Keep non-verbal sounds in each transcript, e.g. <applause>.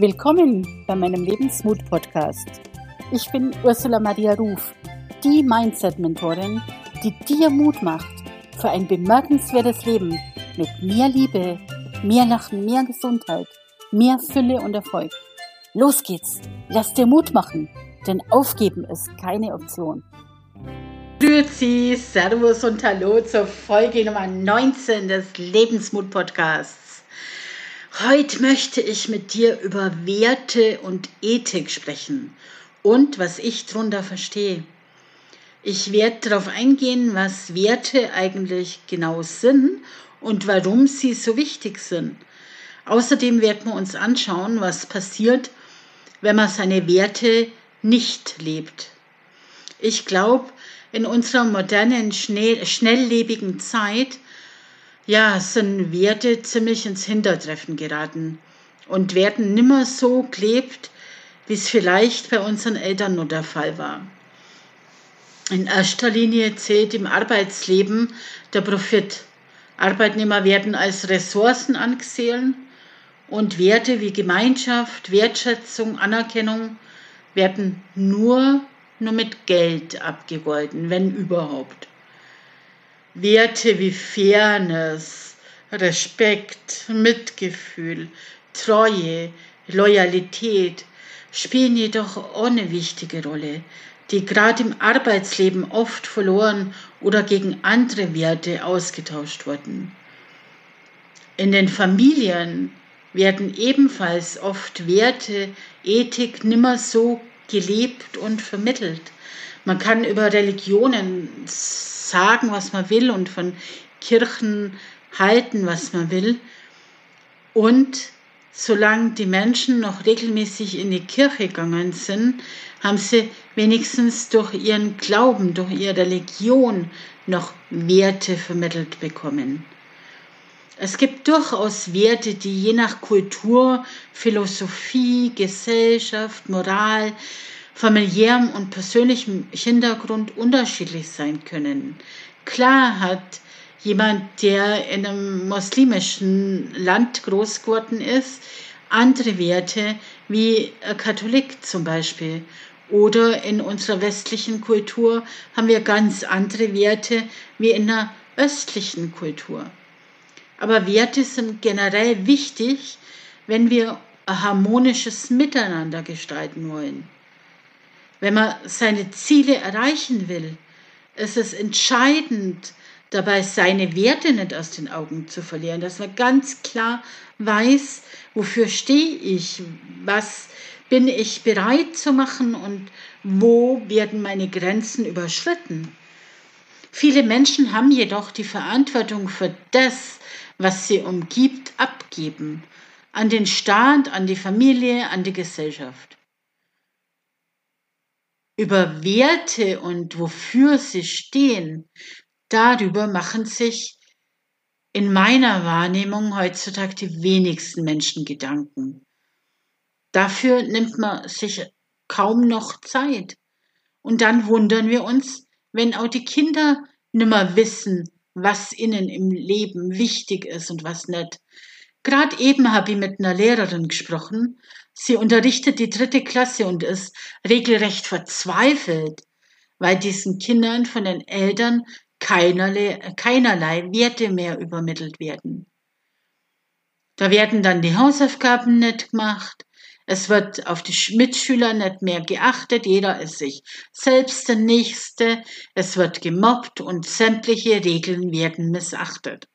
Willkommen bei meinem Lebensmut-Podcast. Ich bin Ursula Maria Ruf, die Mindset-Mentorin, die dir Mut macht für ein bemerkenswertes Leben mit mehr Liebe, mehr Lachen, mehr Gesundheit, mehr Fülle und Erfolg. Los geht's, lass dir Mut machen, denn aufgeben ist keine Option. Grüezi, Servus und Hallo zur Folge Nummer 19 des Lebensmut-Podcasts. Heute möchte ich mit dir über Werte und Ethik sprechen und was ich darunter verstehe. Ich werde darauf eingehen, was Werte eigentlich genau sind und warum sie so wichtig sind. Außerdem werden wir uns anschauen, was passiert, wenn man seine Werte nicht lebt. Ich glaube, in unserer modernen, schnell, schnelllebigen Zeit ja, sind Werte ziemlich ins Hintertreffen geraten und werden nimmer so gelebt, wie es vielleicht bei unseren Eltern nur der Fall war. In erster Linie zählt im Arbeitsleben der Profit. Arbeitnehmer werden als Ressourcen angesehen und Werte wie Gemeinschaft, Wertschätzung, Anerkennung werden nur, nur mit Geld abgegolten, wenn überhaupt. Werte wie Fairness, Respekt, Mitgefühl, Treue, Loyalität spielen jedoch auch eine wichtige Rolle, die gerade im Arbeitsleben oft verloren oder gegen andere Werte ausgetauscht wurden. In den Familien werden ebenfalls oft Werte, Ethik nimmer so gelebt und vermittelt. Man kann über Religionen sagen, was man will und von Kirchen halten, was man will. Und solange die Menschen noch regelmäßig in die Kirche gegangen sind, haben sie wenigstens durch ihren Glauben, durch ihre Religion noch Werte vermittelt bekommen. Es gibt durchaus Werte, die je nach Kultur, Philosophie, Gesellschaft, Moral, familiärem und persönlichem Hintergrund unterschiedlich sein können. Klar hat jemand, der in einem muslimischen Land groß geworden ist, andere Werte wie Katholik zum Beispiel. Oder in unserer westlichen Kultur haben wir ganz andere Werte wie in der östlichen Kultur. Aber Werte sind generell wichtig, wenn wir ein harmonisches Miteinander gestalten wollen. Wenn man seine Ziele erreichen will, ist es entscheidend, dabei seine Werte nicht aus den Augen zu verlieren, dass man ganz klar weiß, wofür stehe ich, was bin ich bereit zu machen und wo werden meine Grenzen überschritten. Viele Menschen haben jedoch die Verantwortung für das, was sie umgibt, abgeben. An den Staat, an die Familie, an die Gesellschaft über Werte und wofür sie stehen, darüber machen sich in meiner Wahrnehmung heutzutage die wenigsten Menschen Gedanken. Dafür nimmt man sich kaum noch Zeit. Und dann wundern wir uns, wenn auch die Kinder nimmer wissen, was ihnen im Leben wichtig ist und was nicht. Gerade eben habe ich mit einer Lehrerin gesprochen Sie unterrichtet die dritte Klasse und ist regelrecht verzweifelt, weil diesen Kindern von den Eltern keinerlei, keinerlei Werte mehr übermittelt werden. Da werden dann die Hausaufgaben nicht gemacht, es wird auf die Mitschüler nicht mehr geachtet, jeder ist sich selbst der Nächste, es wird gemobbt und sämtliche Regeln werden missachtet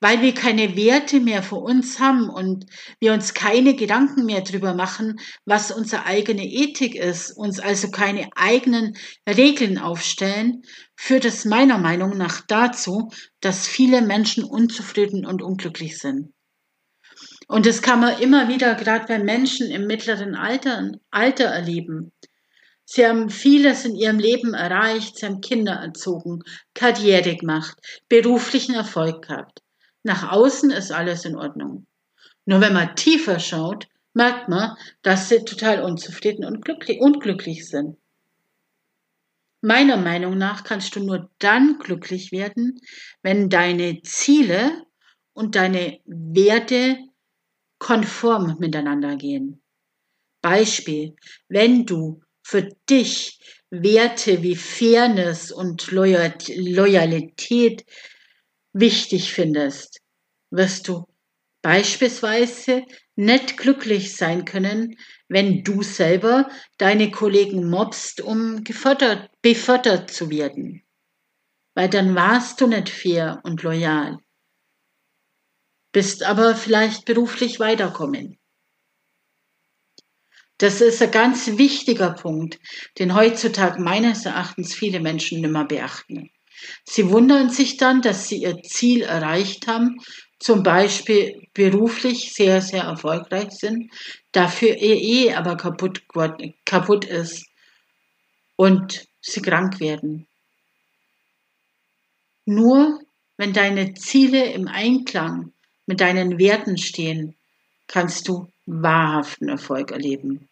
weil wir keine Werte mehr für uns haben und wir uns keine Gedanken mehr drüber machen, was unsere eigene Ethik ist, uns also keine eigenen Regeln aufstellen, führt es meiner Meinung nach dazu, dass viele Menschen unzufrieden und unglücklich sind. Und das kann man immer wieder gerade bei Menschen im mittleren Alter, Alter erleben. Sie haben vieles in ihrem Leben erreicht, sie haben Kinder erzogen, Karriere gemacht, beruflichen Erfolg gehabt. Nach außen ist alles in Ordnung. Nur wenn man tiefer schaut, merkt man, dass sie total unzufrieden und glücklich, unglücklich sind. Meiner Meinung nach kannst du nur dann glücklich werden, wenn deine Ziele und deine Werte konform miteinander gehen. Beispiel, wenn du für dich Werte wie Fairness und Loyalität wichtig findest, wirst du beispielsweise nicht glücklich sein können, wenn du selber deine Kollegen mobst, um gefördert, befördert zu werden. Weil dann warst du nicht fair und loyal, bist aber vielleicht beruflich weiterkommen. Das ist ein ganz wichtiger Punkt, den heutzutage meines Erachtens viele Menschen nimmer beachten. Sie wundern sich dann, dass sie ihr Ziel erreicht haben, zum Beispiel beruflich sehr, sehr erfolgreich sind, dafür ihr Ehe aber kaputt, kaputt ist und sie krank werden. Nur wenn deine Ziele im Einklang mit deinen Werten stehen, kannst du wahrhaften Erfolg erleben.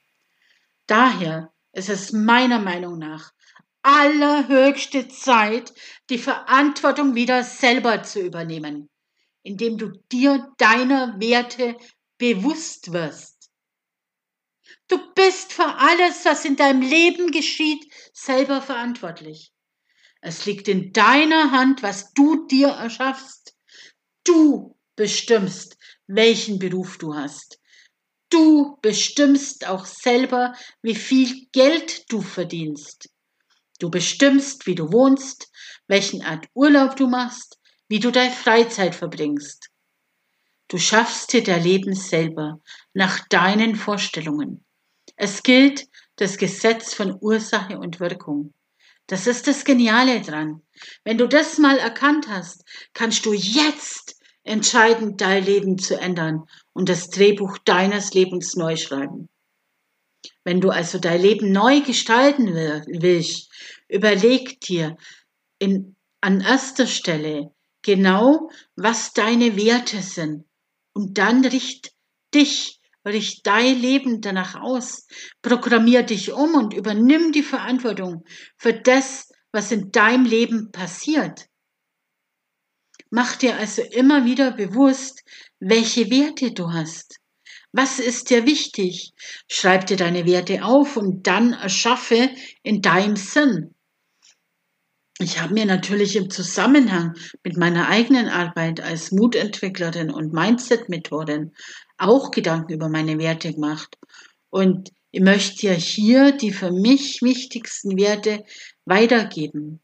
Daher ist es meiner Meinung nach allerhöchste Zeit, die Verantwortung wieder selber zu übernehmen, indem du dir deiner Werte bewusst wirst. Du bist für alles, was in deinem Leben geschieht, selber verantwortlich. Es liegt in deiner Hand, was du dir erschaffst. Du bestimmst, welchen Beruf du hast. Du bestimmst auch selber, wie viel Geld du verdienst. Du bestimmst, wie du wohnst, welchen Art Urlaub du machst, wie du deine Freizeit verbringst. Du schaffst dir dein Leben selber nach deinen Vorstellungen. Es gilt das Gesetz von Ursache und Wirkung. Das ist das Geniale dran. Wenn du das mal erkannt hast, kannst du jetzt entscheiden, dein Leben zu ändern und das Drehbuch deines Lebens neu schreiben. Wenn du also dein Leben neu gestalten willst, überleg dir in, an erster Stelle genau, was deine Werte sind und dann richt dich, richt dein Leben danach aus, programmier dich um und übernimm die Verantwortung für das, was in deinem Leben passiert. Mach dir also immer wieder bewusst, welche Werte du hast. Was ist dir wichtig? Schreib dir deine Werte auf und dann erschaffe in deinem Sinn. Ich habe mir natürlich im Zusammenhang mit meiner eigenen Arbeit als Mutentwicklerin und Mindset-Methodin auch Gedanken über meine Werte gemacht. Und ich möchte dir hier die für mich wichtigsten Werte weitergeben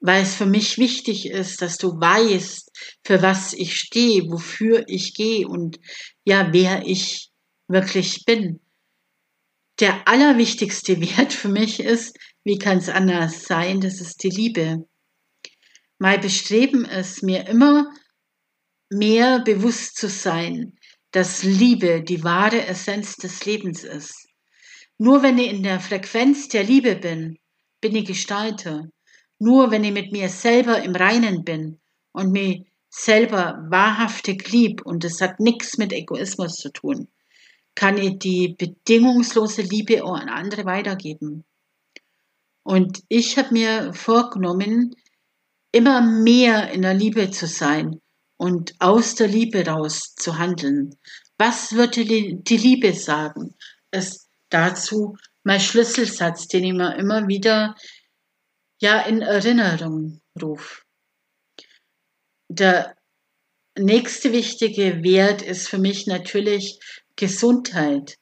weil es für mich wichtig ist, dass du weißt, für was ich stehe, wofür ich gehe und ja, wer ich wirklich bin. Der allerwichtigste <laughs> Wert für mich ist, wie kann es anders sein, das ist die Liebe. Mein Bestreben ist, mir immer mehr bewusst zu sein, dass Liebe die wahre Essenz des Lebens ist. Nur wenn ich in der Frequenz der Liebe bin, bin ich Gestalter. Nur wenn ich mit mir selber im Reinen bin und mich selber wahrhaftig lieb, und das hat nichts mit Egoismus zu tun, kann ich die bedingungslose Liebe auch an andere weitergeben. Und ich habe mir vorgenommen, immer mehr in der Liebe zu sein und aus der Liebe raus zu handeln. Was würde die Liebe sagen? Ist dazu mein Schlüsselsatz, den ich mir immer wieder ja in Erinnerung rufe. Der nächste wichtige Wert ist für mich natürlich Gesundheit.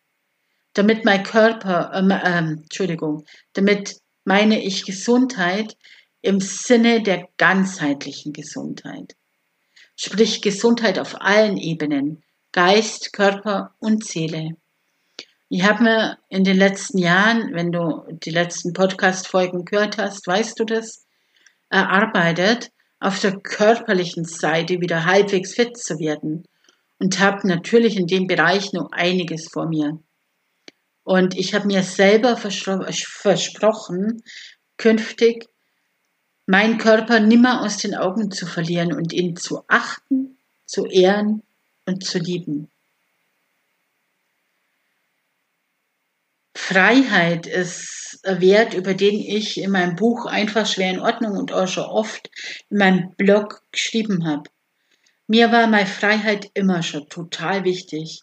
Damit mein Körper, äh, äh, Entschuldigung, damit meine ich Gesundheit im Sinne der ganzheitlichen Gesundheit. Sprich Gesundheit auf allen Ebenen, Geist, Körper und Seele. Ich habe mir in den letzten Jahren, wenn du die letzten Podcast-Folgen gehört hast, weißt du das, erarbeitet, auf der körperlichen Seite wieder halbwegs fit zu werden und habe natürlich in dem Bereich noch einiges vor mir. Und ich habe mir selber versprochen, künftig meinen Körper nimmer aus den Augen zu verlieren und ihn zu achten, zu ehren und zu lieben. Freiheit ist ein Wert, über den ich in meinem Buch Einfach schwer in Ordnung und auch schon oft in meinem Blog geschrieben habe. Mir war meine Freiheit immer schon total wichtig.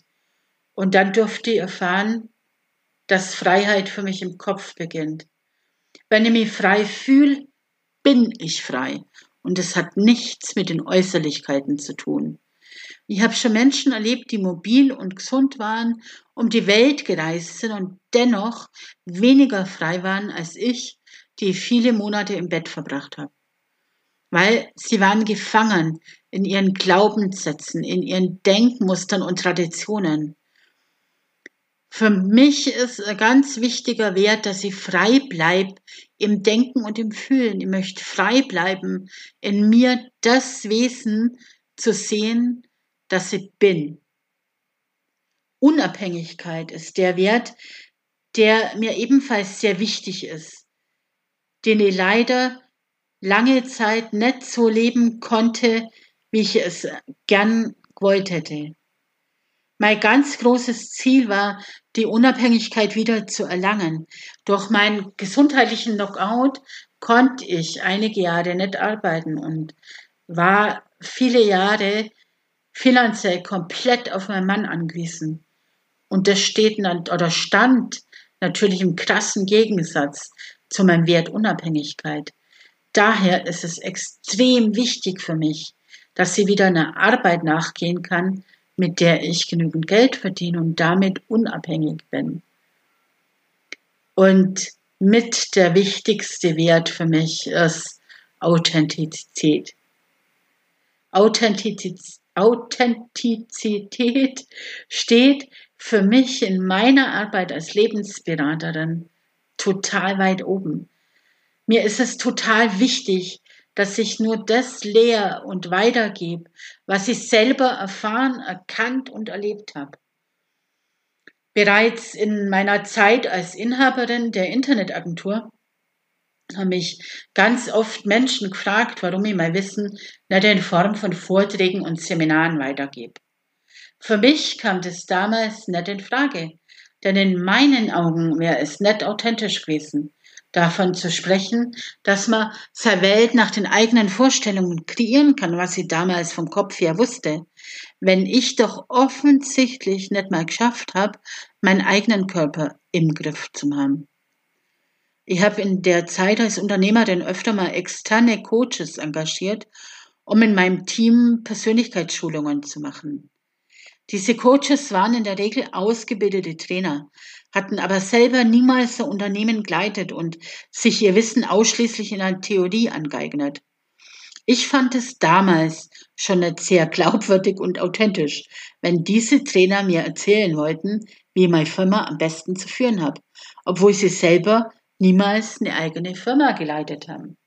Und dann durfte ich erfahren, dass Freiheit für mich im Kopf beginnt. Wenn ich mich frei fühle, bin ich frei. Und es hat nichts mit den Äußerlichkeiten zu tun. Ich habe schon Menschen erlebt, die mobil und gesund waren, um die Welt gereist sind und dennoch weniger frei waren als ich, die viele Monate im Bett verbracht habe. Weil sie waren gefangen in ihren Glaubenssätzen, in ihren Denkmustern und Traditionen. Für mich ist ein ganz wichtiger Wert, dass ich frei bleibe im Denken und im Fühlen. Ich möchte frei bleiben, in mir das Wesen zu sehen, das ich bin. Unabhängigkeit ist der Wert, der mir ebenfalls sehr wichtig ist, den ich leider lange Zeit nicht so leben konnte, wie ich es gern gewollt hätte. Mein ganz großes Ziel war, die Unabhängigkeit wieder zu erlangen. Durch meinen gesundheitlichen Knockout konnte ich einige Jahre nicht arbeiten und war viele Jahre finanziell komplett auf meinen Mann angewiesen. Und das steht oder stand natürlich im krassen Gegensatz zu meinem Wert Unabhängigkeit. Daher ist es extrem wichtig für mich, dass sie wieder einer Arbeit nachgehen kann, mit der ich genügend Geld verdiene und damit unabhängig bin. Und mit der wichtigste Wert für mich ist Authentizität. Authentizität, Authentizität steht für mich in meiner Arbeit als Lebensberaterin total weit oben. Mir ist es total wichtig, dass ich nur das lehr und weitergebe, was ich selber erfahren, erkannt und erlebt habe. Bereits in meiner Zeit als Inhaberin der Internetagentur haben mich ganz oft Menschen gefragt, warum ich mein Wissen nicht in Form von Vorträgen und Seminaren weitergebe. Für mich kam das damals nicht in Frage, denn in meinen Augen wäre es nicht authentisch gewesen davon zu sprechen, dass man seine Welt nach den eigenen Vorstellungen kreieren kann, was sie damals vom Kopf her wusste. Wenn ich doch offensichtlich nicht mal geschafft habe, meinen eigenen Körper im Griff zu haben. Ich habe in der Zeit als Unternehmerin öfter mal externe Coaches engagiert, um in meinem Team Persönlichkeitsschulungen zu machen. Diese Coaches waren in der Regel ausgebildete Trainer, hatten aber selber niemals ein Unternehmen geleitet und sich ihr Wissen ausschließlich in einer Theorie angeeignet. Ich fand es damals schon nicht sehr glaubwürdig und authentisch, wenn diese Trainer mir erzählen wollten, wie meine Firma am besten zu führen habe, obwohl sie selber niemals eine eigene Firma geleitet haben.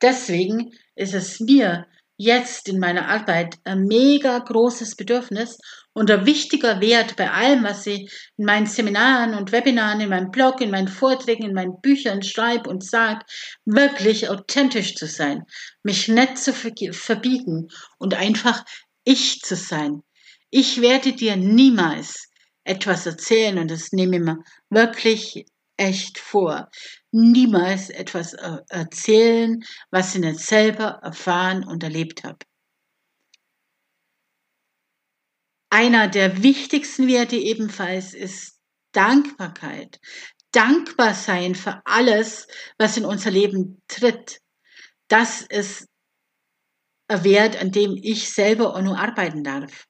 Deswegen ist es mir jetzt in meiner Arbeit ein mega großes Bedürfnis und ein wichtiger Wert bei allem, was ich in meinen Seminaren und Webinaren, in meinem Blog, in meinen Vorträgen, in meinen Büchern schreibe und sage, wirklich authentisch zu sein, mich nicht zu verbiegen und einfach ich zu sein. Ich werde dir niemals etwas erzählen und das nehme ich mir wirklich echt vor. Niemals etwas äh, erzählen, was ich nicht selber erfahren und erlebt habe. Einer der wichtigsten Werte ebenfalls ist Dankbarkeit. Dankbar sein für alles, was in unser Leben tritt. Das ist ein Wert, an dem ich selber auch nur arbeiten darf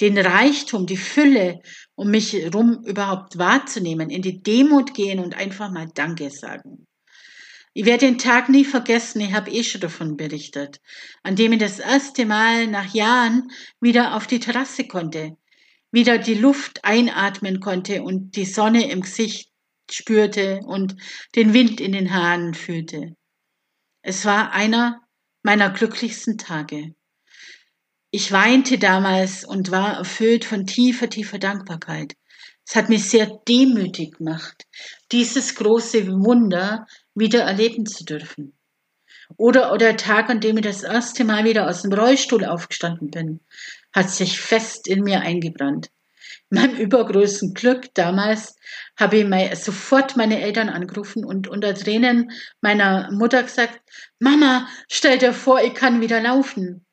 den Reichtum, die Fülle um mich herum überhaupt wahrzunehmen, in die Demut gehen und einfach mal Danke sagen. Ich werde den Tag nie vergessen, ich habe eh schon davon berichtet, an dem ich das erste Mal nach Jahren wieder auf die Terrasse konnte, wieder die Luft einatmen konnte und die Sonne im Gesicht spürte und den Wind in den Haaren fühlte. Es war einer meiner glücklichsten Tage. Ich weinte damals und war erfüllt von tiefer, tiefer Dankbarkeit. Es hat mich sehr demütig gemacht, dieses große Wunder wieder erleben zu dürfen. Oder, oder der Tag, an dem ich das erste Mal wieder aus dem Rollstuhl aufgestanden bin, hat sich fest in mir eingebrannt. Meinem übergrößten Glück damals habe ich mein, sofort meine Eltern angerufen und unter Tränen meiner Mutter gesagt, Mama, stell dir vor, ich kann wieder laufen.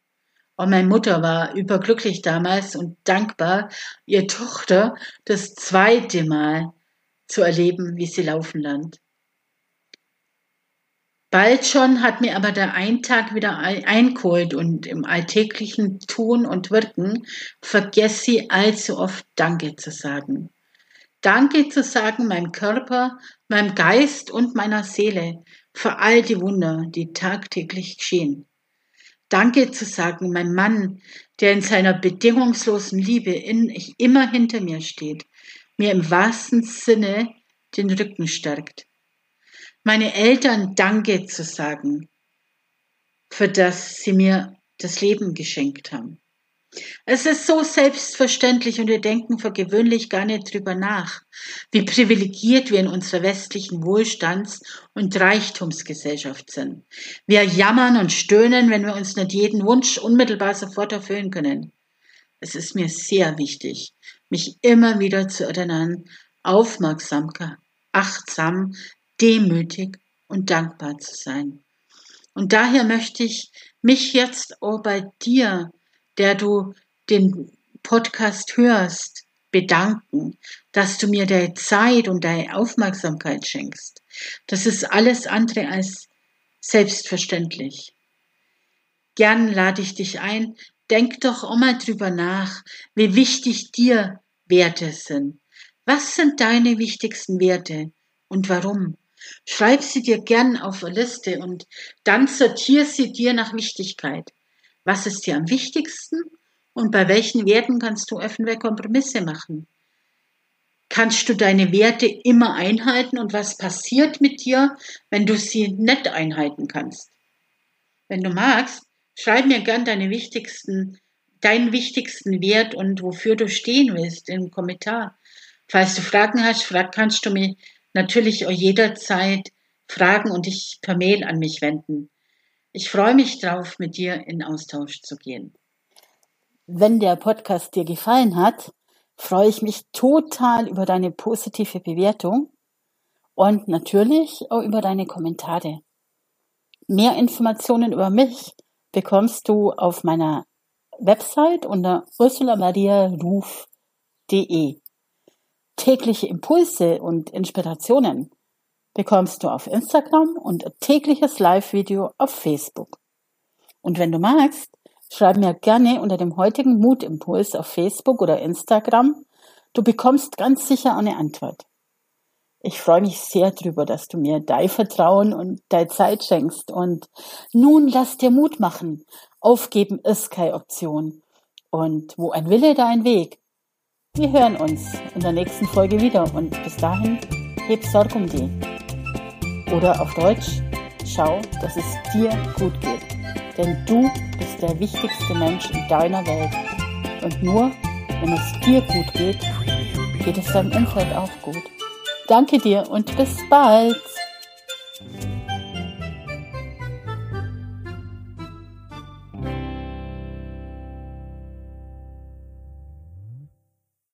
Und meine Mutter war überglücklich damals und dankbar, ihr Tochter das zweite Mal zu erleben, wie sie laufen lernt. Bald schon hat mir aber der Eintag wieder eingeholt und im alltäglichen Tun und Wirken vergesse sie allzu oft Danke zu sagen. Danke zu sagen meinem Körper, meinem Geist und meiner Seele für all die Wunder, die tagtäglich geschehen. Danke zu sagen meinem Mann, der in seiner bedingungslosen Liebe in, immer hinter mir steht, mir im wahrsten Sinne den Rücken stärkt meine Eltern Danke zu sagen, für das sie mir das Leben geschenkt haben. Es ist so selbstverständlich und wir denken für gewöhnlich gar nicht drüber nach, wie privilegiert wir in unserer westlichen Wohlstands- und Reichtumsgesellschaft sind. Wir jammern und stöhnen, wenn wir uns nicht jeden Wunsch unmittelbar sofort erfüllen können. Es ist mir sehr wichtig, mich immer wieder zu erinnern, aufmerksam, achtsam demütig und dankbar zu sein. Und daher möchte ich mich jetzt auch bei dir, der du den Podcast hörst, bedanken, dass du mir deine Zeit und deine Aufmerksamkeit schenkst. Das ist alles andere als selbstverständlich. Gern lade ich dich ein, denk doch auch mal drüber nach, wie wichtig dir Werte sind. Was sind deine wichtigsten Werte und warum? Schreib sie dir gern auf eine Liste und dann sortier sie dir nach Wichtigkeit. Was ist dir am wichtigsten und bei welchen Werten kannst du öffentliche Kompromisse machen? Kannst du deine Werte immer einhalten und was passiert mit dir, wenn du sie nicht einhalten kannst? Wenn du magst, schreib mir gern deine wichtigsten, deinen wichtigsten Wert und wofür du stehen willst im Kommentar. Falls du Fragen hast, kannst du mir natürlich auch jederzeit fragen und dich per Mail an mich wenden. Ich freue mich drauf, mit dir in Austausch zu gehen. Wenn der Podcast dir gefallen hat, freue ich mich total über deine positive Bewertung und natürlich auch über deine Kommentare. Mehr Informationen über mich bekommst du auf meiner Website unter ursulamariaruf.de. Tägliche Impulse und Inspirationen bekommst du auf Instagram und tägliches Live-Video auf Facebook. Und wenn du magst, schreib mir gerne unter dem heutigen Mutimpuls auf Facebook oder Instagram. Du bekommst ganz sicher eine Antwort. Ich freue mich sehr drüber, dass du mir dein Vertrauen und deine Zeit schenkst. Und nun lass dir Mut machen. Aufgeben ist keine Option. Und wo ein Wille, da ein Weg. Wir hören uns in der nächsten Folge wieder und bis dahin heb Sorg um die. Oder auf Deutsch, schau, dass es dir gut geht. Denn du bist der wichtigste Mensch in deiner Welt. Und nur wenn es dir gut geht, geht es deinem Umfeld auch gut. Danke dir und bis bald.